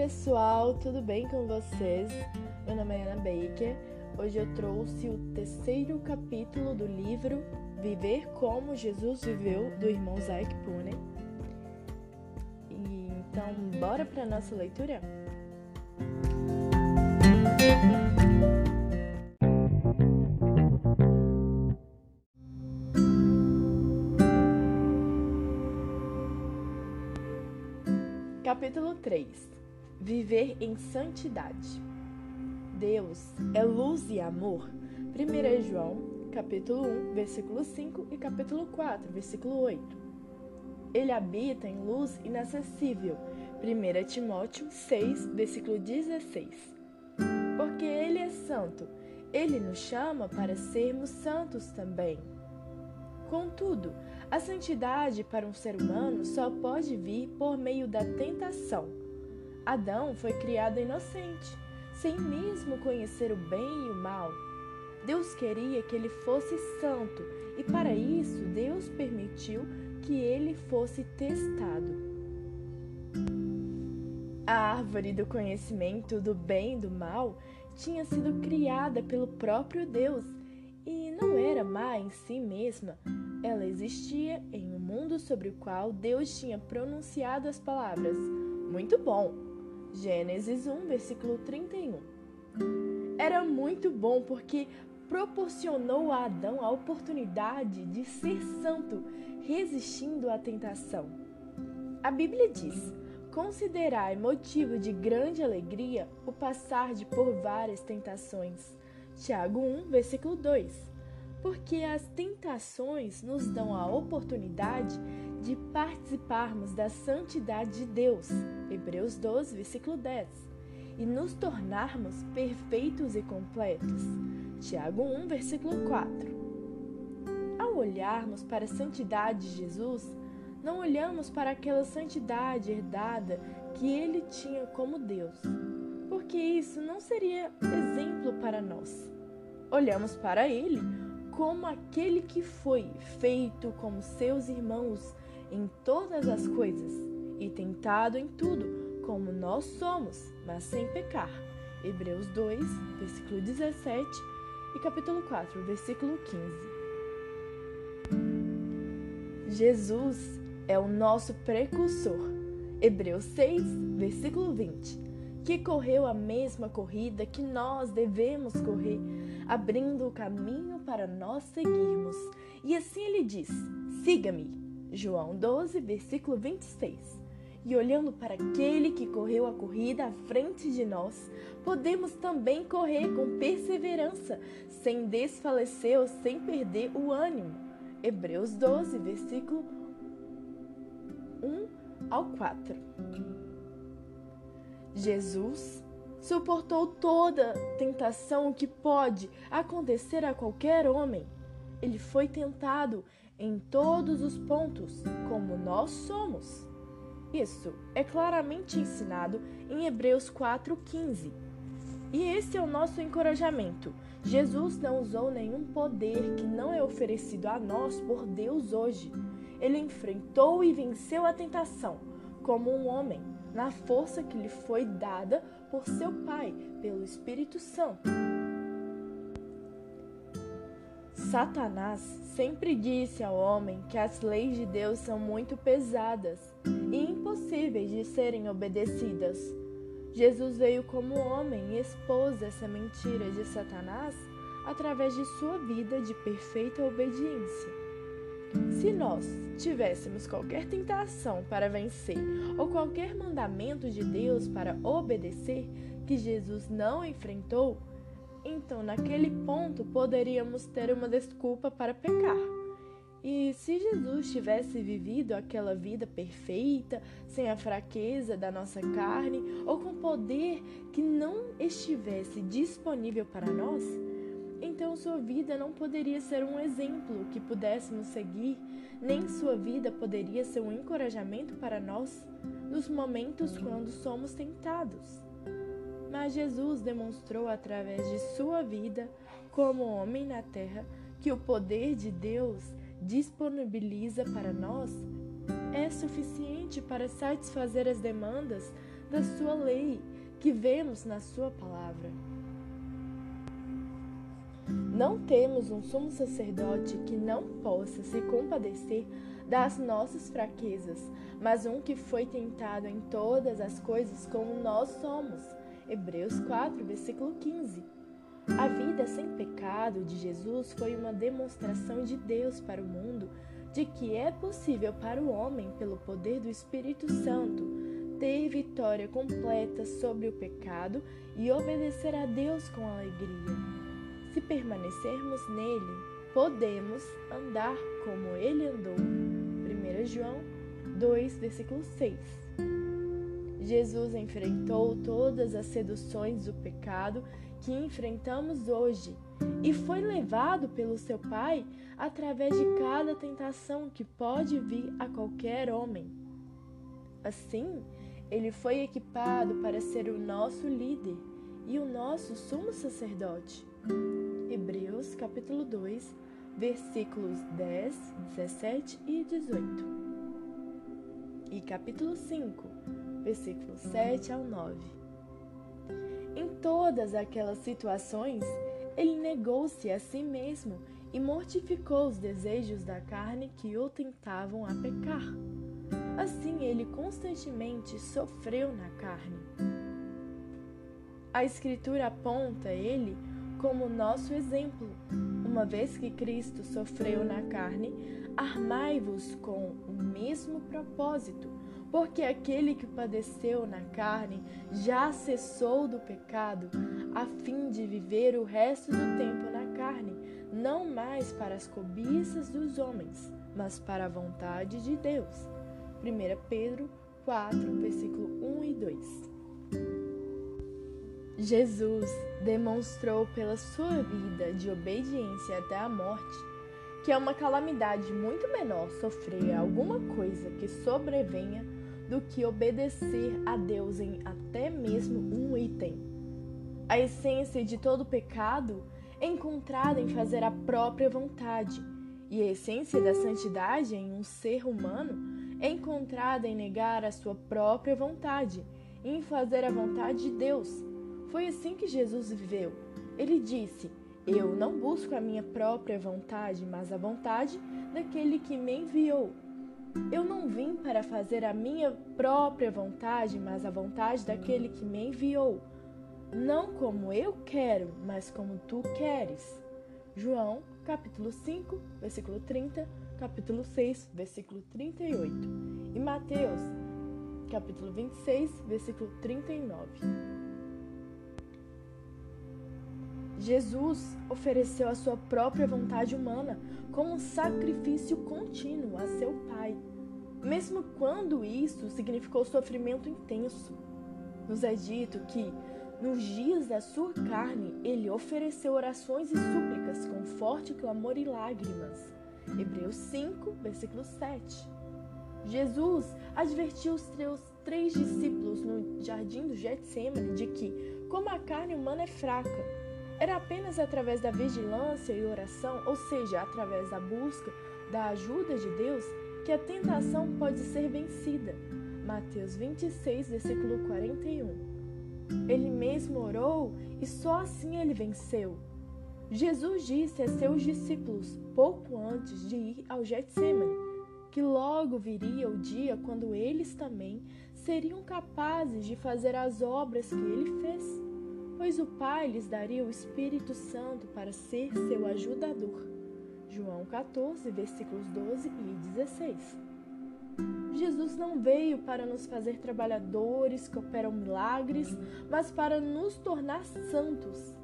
pessoal, tudo bem com vocês? Meu nome é Ana Baker. Hoje eu trouxe o terceiro capítulo do livro Viver como Jesus Viveu, do irmão Zaik Pune. E, então, bora para nossa leitura? Capítulo 3 Viver em santidade. Deus é luz e amor. 1 João, capítulo 1, versículo 5 e capítulo 4, versículo 8. Ele habita em luz inacessível. 1 Timóteo 6, versículo 16. Porque ele é santo, ele nos chama para sermos santos também. Contudo, a santidade para um ser humano só pode vir por meio da tentação. Adão foi criado inocente, sem mesmo conhecer o bem e o mal. Deus queria que ele fosse santo e para isso Deus permitiu que ele fosse testado. A árvore do conhecimento do bem e do mal tinha sido criada pelo próprio Deus e não era má em si mesma, ela existia em um mundo sobre o qual Deus tinha pronunciado as palavras: Muito bom. Gênesis 1, versículo 31. Era muito bom porque proporcionou a Adão a oportunidade de ser santo, resistindo à tentação. A Bíblia diz: Considerai motivo de grande alegria o passar de por várias tentações. Tiago 1, versículo 2 porque as tentações nos dão a oportunidade de participarmos da santidade de Deus, Hebreus 12, versículo 10, e nos tornarmos perfeitos e completos, Tiago 1, versículo 4. Ao olharmos para a santidade de Jesus, não olhamos para aquela santidade herdada que ele tinha como Deus, porque isso não seria exemplo para nós. Olhamos para ele como aquele que foi feito como seus irmãos em todas as coisas e tentado em tudo, como nós somos, mas sem pecar. Hebreus 2, versículo 17 e capítulo 4, versículo 15. Jesus é o nosso precursor. Hebreus 6, versículo 20 que correu a mesma corrida que nós devemos correr, abrindo o caminho para nós seguirmos. E assim ele diz: Siga-me. João 12, versículo 26. E olhando para aquele que correu a corrida à frente de nós, podemos também correr com perseverança, sem desfalecer ou sem perder o ânimo. Hebreus 12, versículo 1 ao 4. Jesus suportou toda tentação que pode acontecer a qualquer homem. Ele foi tentado em todos os pontos, como nós somos. Isso é claramente ensinado em Hebreus 4,15. E esse é o nosso encorajamento. Jesus não usou nenhum poder que não é oferecido a nós por Deus hoje. Ele enfrentou e venceu a tentação como um homem na força que lhe foi dada por seu Pai, pelo Espírito Santo. Satanás sempre disse ao homem que as leis de Deus são muito pesadas e impossíveis de serem obedecidas. Jesus veio como homem e expôs essa mentira de Satanás através de sua vida de perfeita obediência. Se nós tivéssemos qualquer tentação para vencer ou qualquer mandamento de Deus para obedecer que Jesus não enfrentou, então naquele ponto poderíamos ter uma desculpa para pecar. E se Jesus tivesse vivido aquela vida perfeita, sem a fraqueza da nossa carne ou com poder que não estivesse disponível para nós, então sua vida não poderia ser um exemplo que pudéssemos seguir, nem sua vida poderia ser um encorajamento para nós nos momentos quando somos tentados. Mas Jesus demonstrou através de sua vida, como homem na terra, que o poder de Deus disponibiliza para nós é suficiente para satisfazer as demandas da sua lei, que vemos na sua palavra. Não temos um sumo sacerdote que não possa se compadecer das nossas fraquezas, mas um que foi tentado em todas as coisas como nós somos. Hebreus 4, versículo 15. A vida sem pecado de Jesus foi uma demonstração de Deus para o mundo de que é possível para o homem, pelo poder do Espírito Santo, ter vitória completa sobre o pecado e obedecer a Deus com alegria. Se permanecermos nele, podemos andar como ele andou. 1 João 2, versículo 6. Jesus enfrentou todas as seduções do pecado que enfrentamos hoje e foi levado pelo seu Pai através de cada tentação que pode vir a qualquer homem. Assim, ele foi equipado para ser o nosso líder e o nosso sumo sacerdote. Hebreus capítulo 2, versículos 10, 17 e 18. E capítulo 5, versículos 7 ao 9. Em todas aquelas situações, ele negou-se a si mesmo e mortificou os desejos da carne que o tentavam a pecar. Assim, ele constantemente sofreu na carne. A Escritura aponta ele como nosso exemplo. Uma vez que Cristo sofreu na carne, armai-vos com o mesmo propósito, porque aquele que padeceu na carne já cessou do pecado, a fim de viver o resto do tempo na carne, não mais para as cobiças dos homens, mas para a vontade de Deus. 1 Pedro 4, versículo 1 e 2. Jesus demonstrou pela sua vida de obediência até a morte que é uma calamidade muito menor sofrer alguma coisa que sobrevenha do que obedecer a Deus em até mesmo um item. A essência de todo pecado é encontrada em fazer a própria vontade, e a essência da santidade em um ser humano é encontrada em negar a sua própria vontade em fazer a vontade de Deus foi assim que Jesus viveu. Ele disse: Eu não busco a minha própria vontade, mas a vontade daquele que me enviou. Eu não vim para fazer a minha própria vontade, mas a vontade daquele que me enviou. Não como eu quero, mas como tu queres. João, capítulo 5, versículo 30, capítulo 6, versículo 38. E Mateus, capítulo 26, versículo 39. Jesus ofereceu a sua própria vontade humana como um sacrifício contínuo a seu Pai, mesmo quando isso significou sofrimento intenso. Nos é dito que, nos dias da sua carne, ele ofereceu orações e súplicas com forte clamor e lágrimas. Hebreus 5, versículo 7. Jesus advertiu os seus três discípulos no jardim do Getsemane de que, como a carne humana é fraca, era apenas através da vigilância e oração, ou seja, através da busca da ajuda de Deus, que a tentação pode ser vencida. Mateus 26, versículo 41. Ele mesmo orou e só assim ele venceu. Jesus disse a seus discípulos, pouco antes de ir ao Getsemane, que logo viria o dia quando eles também seriam capazes de fazer as obras que ele fez pois o Pai lhes daria o Espírito Santo para ser seu ajudador. João 14, versículos 12 e 16. Jesus não veio para nos fazer trabalhadores que operam milagres, mas para nos tornar santos.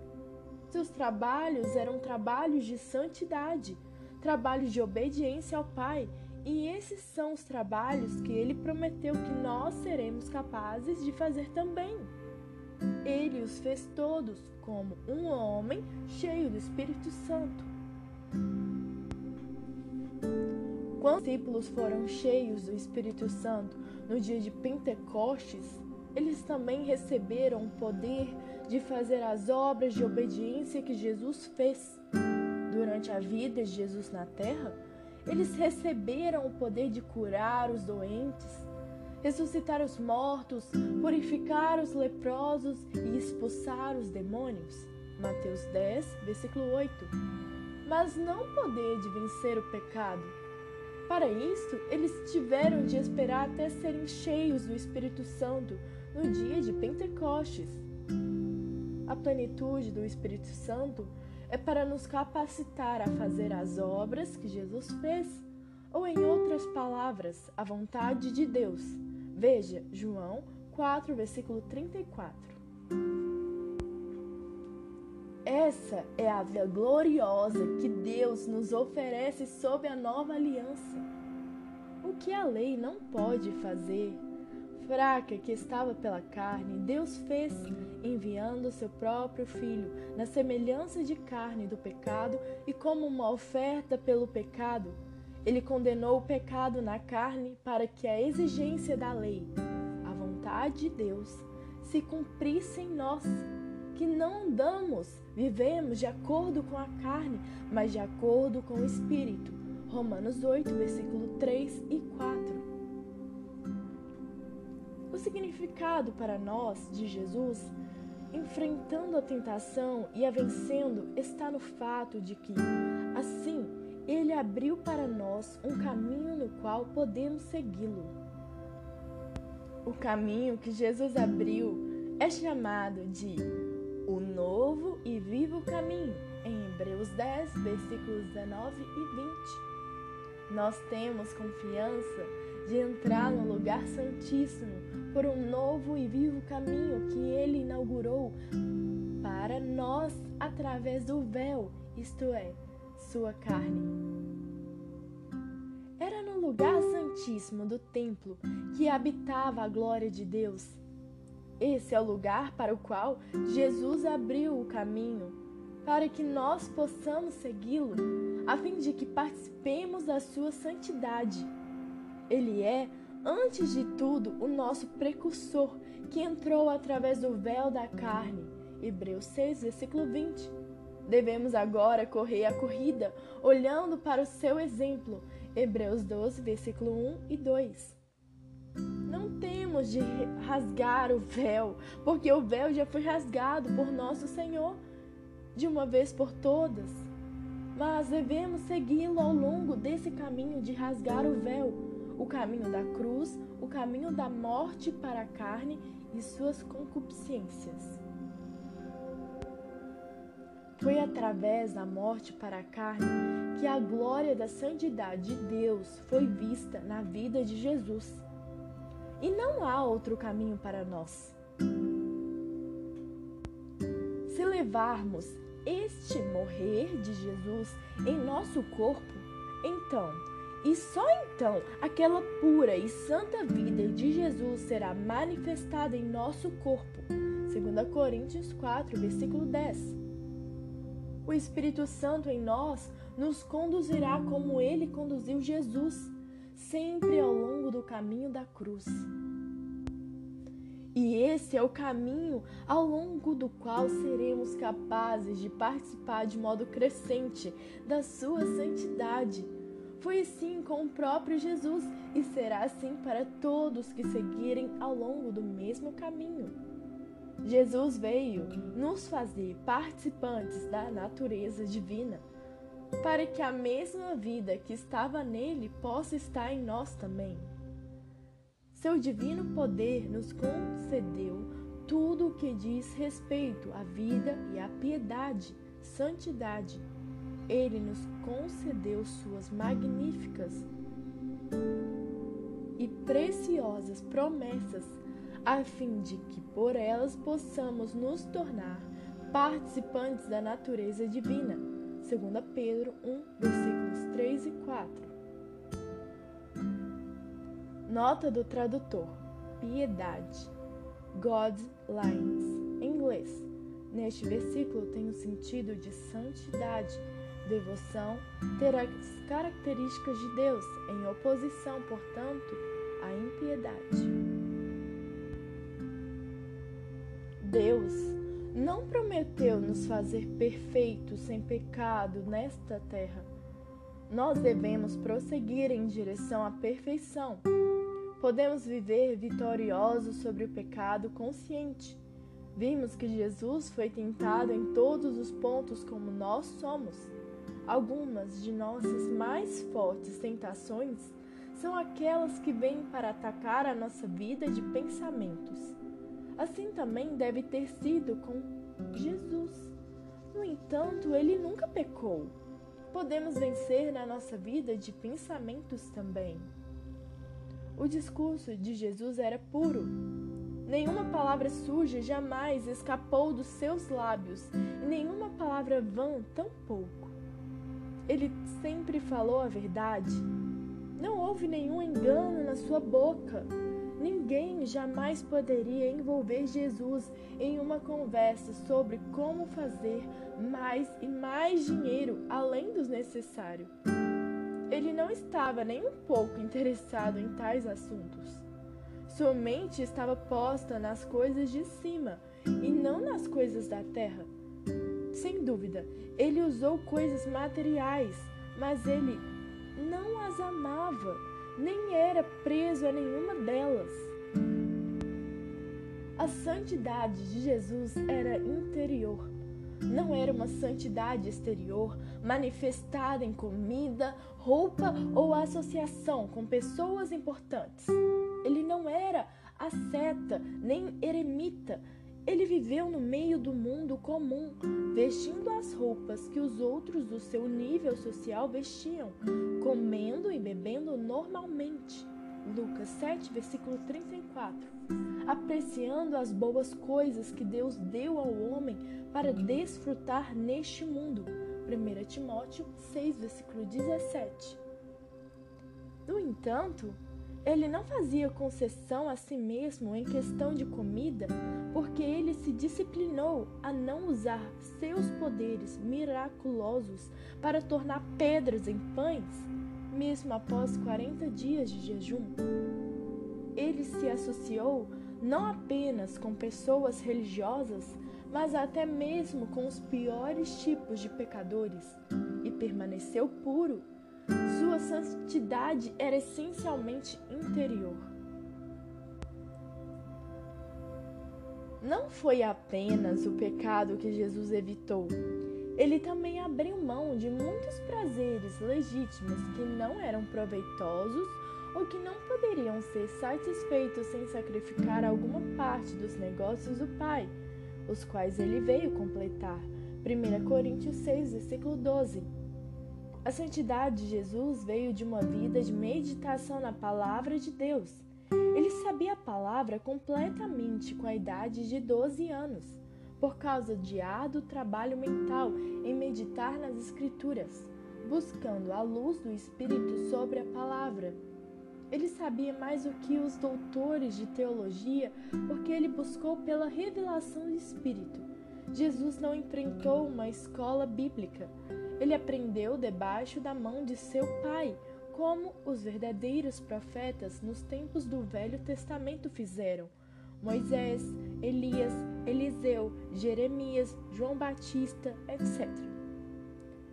Seus trabalhos eram trabalhos de santidade, trabalhos de obediência ao Pai, e esses são os trabalhos que ele prometeu que nós seremos capazes de fazer também. Ele os fez todos como um homem cheio do Espírito Santo. Quando os discípulos foram cheios do Espírito Santo no dia de Pentecostes, eles também receberam o poder de fazer as obras de obediência que Jesus fez. Durante a vida de Jesus na terra, eles receberam o poder de curar os doentes, ressuscitar os mortos, purificar os leprosos e expulsar os demônios. Mateus 10, versículo 8. Mas não poder de vencer o pecado. Para isto, eles tiveram de esperar até serem cheios do Espírito Santo no dia de Pentecostes. A plenitude do Espírito Santo é para nos capacitar a fazer as obras que Jesus fez, ou em outras palavras, a vontade de Deus Veja João 4, versículo 34. Essa é a vida gloriosa que Deus nos oferece sob a nova aliança. O que a lei não pode fazer, fraca que estava pela carne, Deus fez, enviando seu próprio Filho, na semelhança de carne do pecado e como uma oferta pelo pecado, ele condenou o pecado na carne para que a exigência da lei, a vontade de Deus, se cumprisse em nós, que não andamos, vivemos de acordo com a carne, mas de acordo com o Espírito. Romanos 8, versículo 3 e 4. O significado para nós de Jesus, enfrentando a tentação e a vencendo, está no fato de que, assim, ele abriu para nós um caminho no qual podemos segui-lo. O caminho que Jesus abriu é chamado de o novo e vivo caminho, em Hebreus 10, versículos 19 e 20. Nós temos confiança de entrar no lugar santíssimo por um novo e vivo caminho que ele inaugurou para nós através do véu, isto é, sua carne. Era no lugar santíssimo do templo que habitava a glória de Deus. Esse é o lugar para o qual Jesus abriu o caminho, para que nós possamos segui-lo, a fim de que participemos da sua santidade. Ele é, antes de tudo, o nosso precursor, que entrou através do véu da carne. Hebreus 6, versículo 20. Devemos agora correr a corrida, olhando para o seu exemplo. Hebreus 12, versículo 1 e 2. Não temos de rasgar o véu, porque o véu já foi rasgado por nosso Senhor de uma vez por todas. Mas devemos segui-lo ao longo desse caminho de rasgar o véu, o caminho da cruz, o caminho da morte para a carne e suas concupiscências. Foi através da morte para a carne que a glória da santidade de Deus foi vista na vida de Jesus. E não há outro caminho para nós. Se levarmos este morrer de Jesus em nosso corpo, então, e só então, aquela pura e santa vida de Jesus será manifestada em nosso corpo. 2 Coríntios 4, versículo 10. O Espírito Santo em nós nos conduzirá como ele conduziu Jesus, sempre ao longo do caminho da cruz. E esse é o caminho ao longo do qual seremos capazes de participar de modo crescente da sua santidade. Foi assim com o próprio Jesus e será assim para todos que seguirem ao longo do mesmo caminho. Jesus veio nos fazer participantes da natureza divina, para que a mesma vida que estava nele possa estar em nós também. Seu divino poder nos concedeu tudo o que diz respeito à vida e à piedade, santidade. Ele nos concedeu suas magníficas e preciosas promessas a fim de que por elas possamos nos tornar participantes da natureza divina. 2 Pedro 1, versículos 3 e 4. Nota do tradutor: Piedade. God's lines. Em inglês. Neste versículo tem o sentido de santidade, devoção, ter as características de Deus, em oposição, portanto, à impiedade. Deus não prometeu nos fazer perfeitos sem pecado nesta terra. Nós devemos prosseguir em direção à perfeição, podemos viver vitoriosos sobre o pecado consciente. Vimos que Jesus foi tentado em todos os pontos como nós somos. Algumas de nossas mais fortes tentações são aquelas que vêm para atacar a nossa vida de pensamentos. Assim também deve ter sido com Jesus. No entanto, ele nunca pecou. Podemos vencer na nossa vida de pensamentos também. O discurso de Jesus era puro. Nenhuma palavra suja jamais escapou dos seus lábios, e nenhuma palavra vã tampouco. Ele sempre falou a verdade. Não houve nenhum engano na sua boca. Ninguém jamais poderia envolver Jesus em uma conversa sobre como fazer mais e mais dinheiro além dos necessários. Ele não estava nem um pouco interessado em tais assuntos. Sua mente estava posta nas coisas de cima e não nas coisas da terra. Sem dúvida, ele usou coisas materiais, mas ele não as amava, nem era preso a nenhuma delas. A santidade de Jesus era interior não era uma santidade exterior manifestada em comida, roupa ou associação com pessoas importantes. Ele não era asceta nem eremita. Ele viveu no meio do mundo comum, vestindo as roupas que os outros do seu nível social vestiam, comendo e bebendo normalmente. Lucas 7, versículo 34. Apreciando as boas coisas que Deus deu ao homem para desfrutar neste mundo. 1 Timóteo 6, versículo 17. No entanto, ele não fazia concessão a si mesmo em questão de comida, porque ele se disciplinou a não usar seus poderes miraculosos para tornar pedras em pães mesmo após 40 dias de jejum. Ele se associou não apenas com pessoas religiosas, mas até mesmo com os piores tipos de pecadores e permaneceu puro. Sua santidade era essencialmente interior. Não foi apenas o pecado que Jesus evitou, ele também abriu mão de muitos prazeres legítimos que não eram proveitosos ou que não poderiam ser satisfeitos sem sacrificar alguma parte dos negócios do Pai, os quais ele veio completar. 1 Coríntios 6, versículo 12. A santidade de Jesus veio de uma vida de meditação na palavra de Deus. Ele sabia a palavra completamente com a idade de 12 anos por causa de árduo trabalho mental em meditar nas Escrituras, buscando a luz do Espírito sobre a palavra. Ele sabia mais do que os doutores de teologia, porque ele buscou pela revelação do Espírito. Jesus não enfrentou uma escola bíblica. Ele aprendeu debaixo da mão de seu pai, como os verdadeiros profetas nos tempos do Velho Testamento fizeram. Moisés, Elias, Eliseu, Jeremias, João Batista, etc.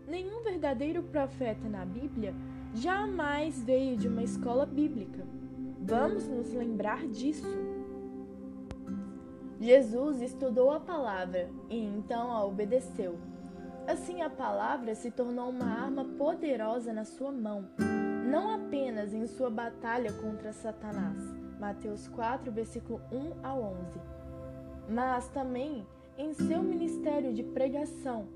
Nenhum verdadeiro profeta na Bíblia jamais veio de uma escola bíblica. Vamos nos lembrar disso. Jesus estudou a palavra e então a obedeceu. Assim, a palavra se tornou uma arma poderosa na sua mão, não apenas em sua batalha contra Satanás Mateus 4, versículo 1 a 11. Mas também em seu ministério de pregação.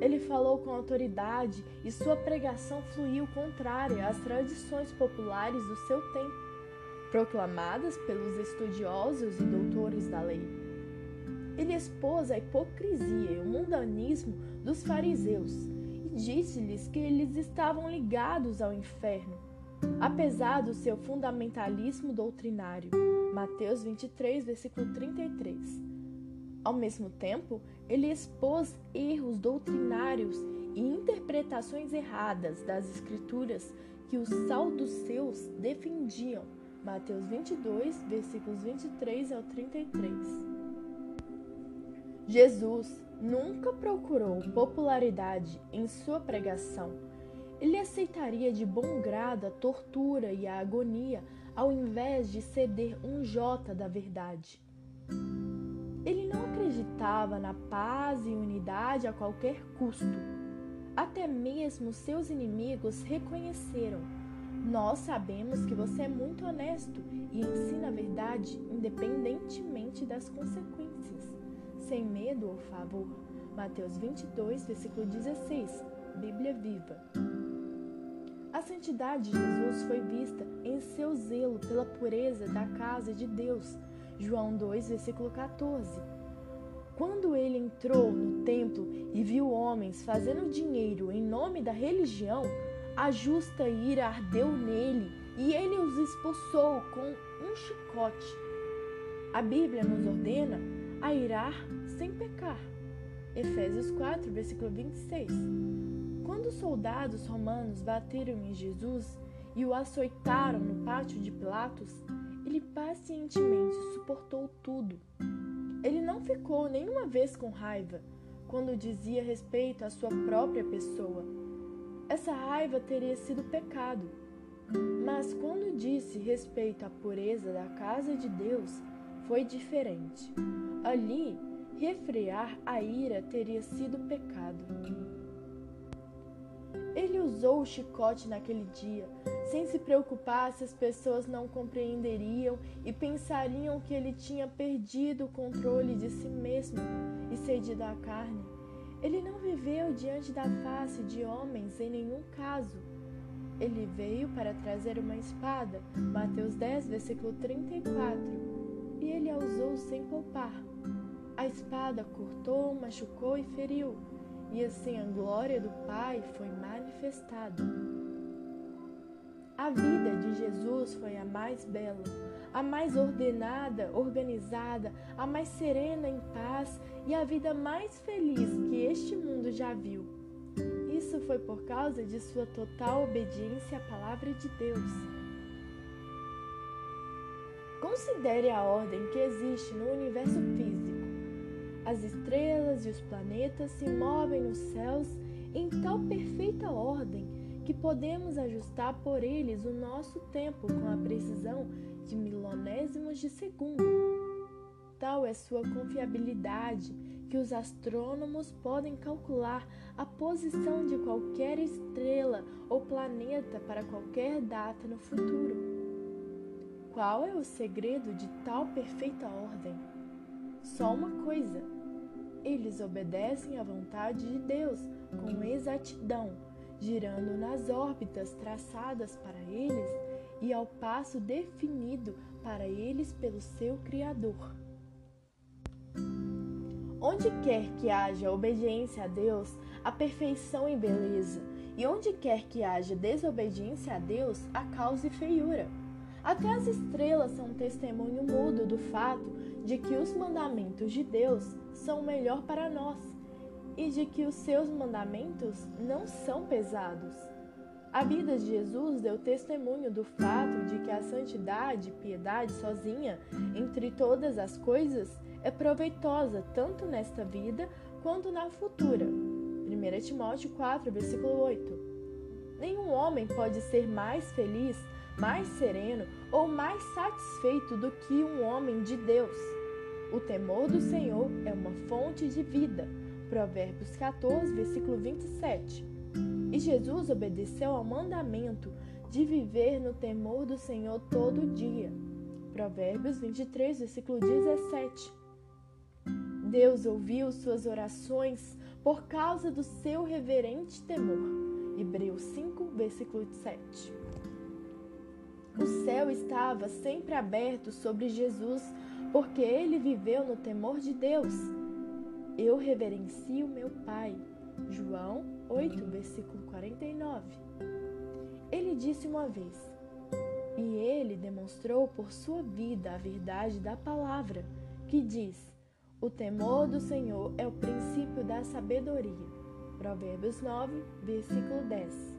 Ele falou com autoridade e sua pregação fluiu contrária às tradições populares do seu tempo, proclamadas pelos estudiosos e doutores da lei. Ele expôs a hipocrisia e o mundanismo dos fariseus e disse-lhes que eles estavam ligados ao inferno apesar do seu fundamentalismo doutrinário. Mateus 23, versículo 33. Ao mesmo tempo, ele expôs erros doutrinários e interpretações erradas das Escrituras que os seus defendiam. Mateus 22, versículos 23 ao 33. Jesus nunca procurou popularidade em sua pregação ele aceitaria de bom grado a tortura e a agonia ao invés de ceder um jota da verdade. Acreditava na paz e unidade a qualquer custo. Até mesmo seus inimigos reconheceram. Nós sabemos que você é muito honesto e ensina a verdade independentemente das consequências, sem medo ou favor. Mateus 22, versículo 16, Bíblia Viva. A santidade de Jesus foi vista em seu zelo pela pureza da casa de Deus. João 2, versículo 14. Quando ele entrou no templo e viu homens fazendo dinheiro em nome da religião, a justa ira ardeu nele e ele os expulsou com um chicote. A Bíblia nos ordena a irar sem pecar. Efésios 4, versículo 26. Quando os soldados romanos bateram em Jesus e o açoitaram no pátio de Pilatos, ele pacientemente suportou tudo. Ele não ficou nenhuma vez com raiva quando dizia respeito à sua própria pessoa. Essa raiva teria sido pecado. Mas quando disse respeito à pureza da casa de Deus, foi diferente. Ali, refrear a ira teria sido pecado. Ele usou o chicote naquele dia, sem se preocupar se as pessoas não compreenderiam e pensariam que ele tinha perdido o controle de si mesmo e cedido à carne. Ele não viveu diante da face de homens em nenhum caso. Ele veio para trazer uma espada, Mateus 10, versículo 34, e ele a usou sem poupar. A espada cortou, machucou e feriu e assim a glória do Pai foi manifestada. A vida de Jesus foi a mais bela, a mais ordenada, organizada, a mais serena em paz e a vida mais feliz que este mundo já viu. Isso foi por causa de sua total obediência à palavra de Deus. Considere a ordem que existe no universo físico. As estrelas e os planetas se movem nos céus em tal perfeita ordem que podemos ajustar por eles o nosso tempo com a precisão de milonésimos de segundo. Tal é sua confiabilidade que os astrônomos podem calcular a posição de qualquer estrela ou planeta para qualquer data no futuro. Qual é o segredo de tal perfeita ordem? Só uma coisa: eles obedecem à vontade de Deus com exatidão, girando nas órbitas traçadas para eles e ao passo definido para eles pelo seu Criador. Onde quer que haja obediência a Deus, há perfeição e beleza, e onde quer que haja desobediência a Deus, há causa e feiura. Até as estrelas são testemunho mudo do fato de que os mandamentos de Deus são melhor para nós e de que os seus mandamentos não são pesados. A vida de Jesus deu testemunho do fato de que a santidade e piedade sozinha, entre todas as coisas, é proveitosa tanto nesta vida quanto na futura. 1 Timóteo 4, versículo 8. Nenhum homem pode ser mais feliz mais sereno ou mais satisfeito do que um homem de Deus. O temor do Senhor é uma fonte de vida. Provérbios 14, versículo 27. E Jesus obedeceu ao mandamento de viver no temor do Senhor todo dia. Provérbios 23, versículo 17. Deus ouviu suas orações por causa do seu reverente temor. Hebreus 5, versículo 7. O céu estava sempre aberto sobre Jesus, porque ele viveu no temor de Deus. Eu reverencio meu Pai. João 8, versículo 49. Ele disse uma vez: E ele demonstrou por sua vida a verdade da palavra, que diz: O temor do Senhor é o princípio da sabedoria. Provérbios 9, versículo 10.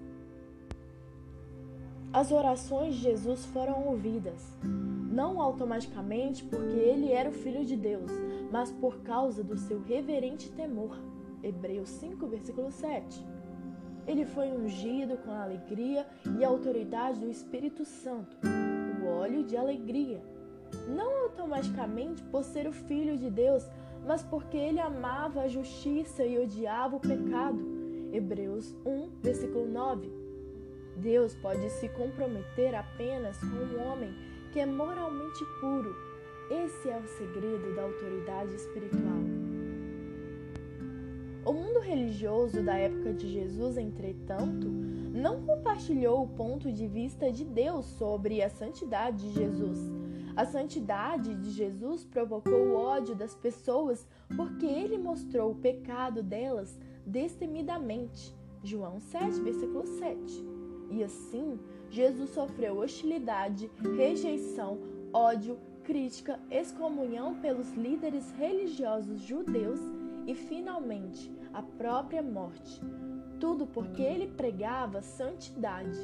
As orações de Jesus foram ouvidas, não automaticamente porque ele era o Filho de Deus, mas por causa do seu reverente temor. Hebreus 5, versículo 7. Ele foi ungido com a alegria e a autoridade do Espírito Santo. O óleo de alegria, não automaticamente por ser o filho de Deus, mas porque ele amava a justiça e odiava o pecado. Hebreus 1, versículo 9. Deus pode se comprometer apenas com um homem que é moralmente puro. Esse é o segredo da autoridade espiritual. O mundo religioso da época de Jesus, entretanto, não compartilhou o ponto de vista de Deus sobre a santidade de Jesus. A santidade de Jesus provocou o ódio das pessoas porque ele mostrou o pecado delas destemidamente. João 7, versículo 7. E assim, Jesus sofreu hostilidade, rejeição, ódio, crítica, excomunhão pelos líderes religiosos judeus e, finalmente, a própria morte. Tudo porque ele pregava santidade.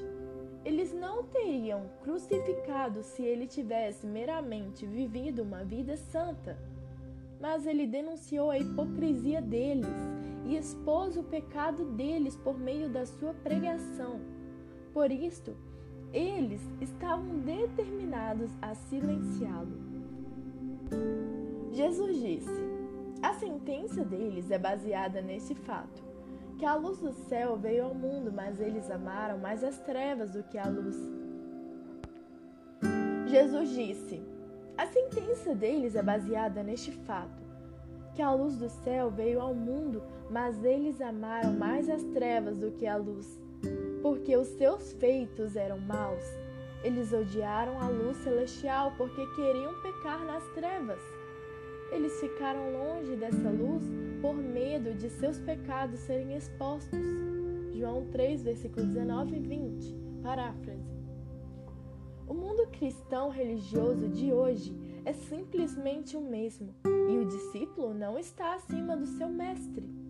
Eles não teriam crucificado se ele tivesse meramente vivido uma vida santa. Mas ele denunciou a hipocrisia deles e expôs o pecado deles por meio da sua pregação. Por isto, eles estavam determinados a silenciá-lo. Jesus disse: A sentença deles é baseada nesse fato que a luz do céu veio ao mundo, mas eles amaram mais as trevas do que a luz. Jesus disse: A sentença deles é baseada neste fato, que a luz do céu veio ao mundo, mas eles amaram mais as trevas do que a luz, porque os seus feitos eram maus. Eles odiaram a luz celestial porque queriam pecar nas trevas. Eles ficaram longe dessa luz por medo de seus pecados serem expostos. João 3, versículo 19 e 20. Paráfrase. O mundo cristão religioso de hoje é simplesmente o mesmo, e o discípulo não está acima do seu mestre.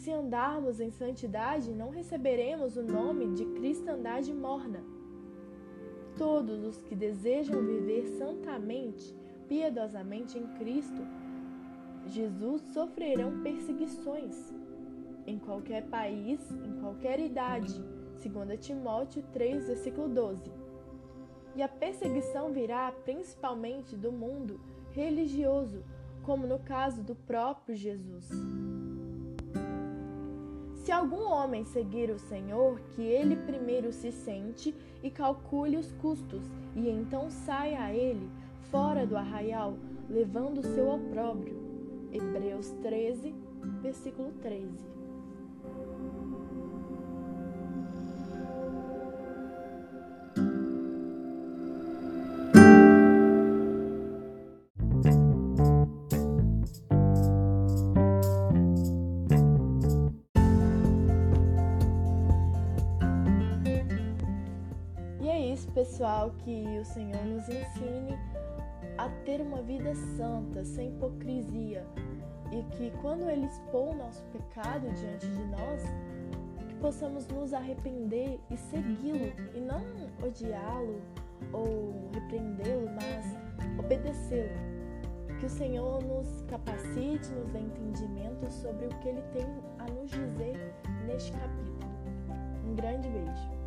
Se andarmos em santidade, não receberemos o nome de cristandade morna. Todos os que desejam viver santamente piedosamente em Cristo Jesus sofrerão perseguições em qualquer país, em qualquer idade. 2 Timóteo 3, versículo 12. E a perseguição virá principalmente do mundo religioso, como no caso do próprio Jesus. Se algum homem seguir o Senhor, que ele primeiro se sente e calcule os custos, e então saia a ele, fora do arraial, levando o seu opróbrio. Hebreus 13, versículo 13. Pessoal, que o Senhor nos ensine a ter uma vida santa, sem hipocrisia, e que quando Ele expor o nosso pecado diante de nós, possamos nos arrepender e segui-lo, e não odiá-lo ou repreendê-lo, mas obedecê-lo. Que o Senhor nos capacite, nos dê entendimento sobre o que Ele tem a nos dizer neste capítulo. Um grande beijo.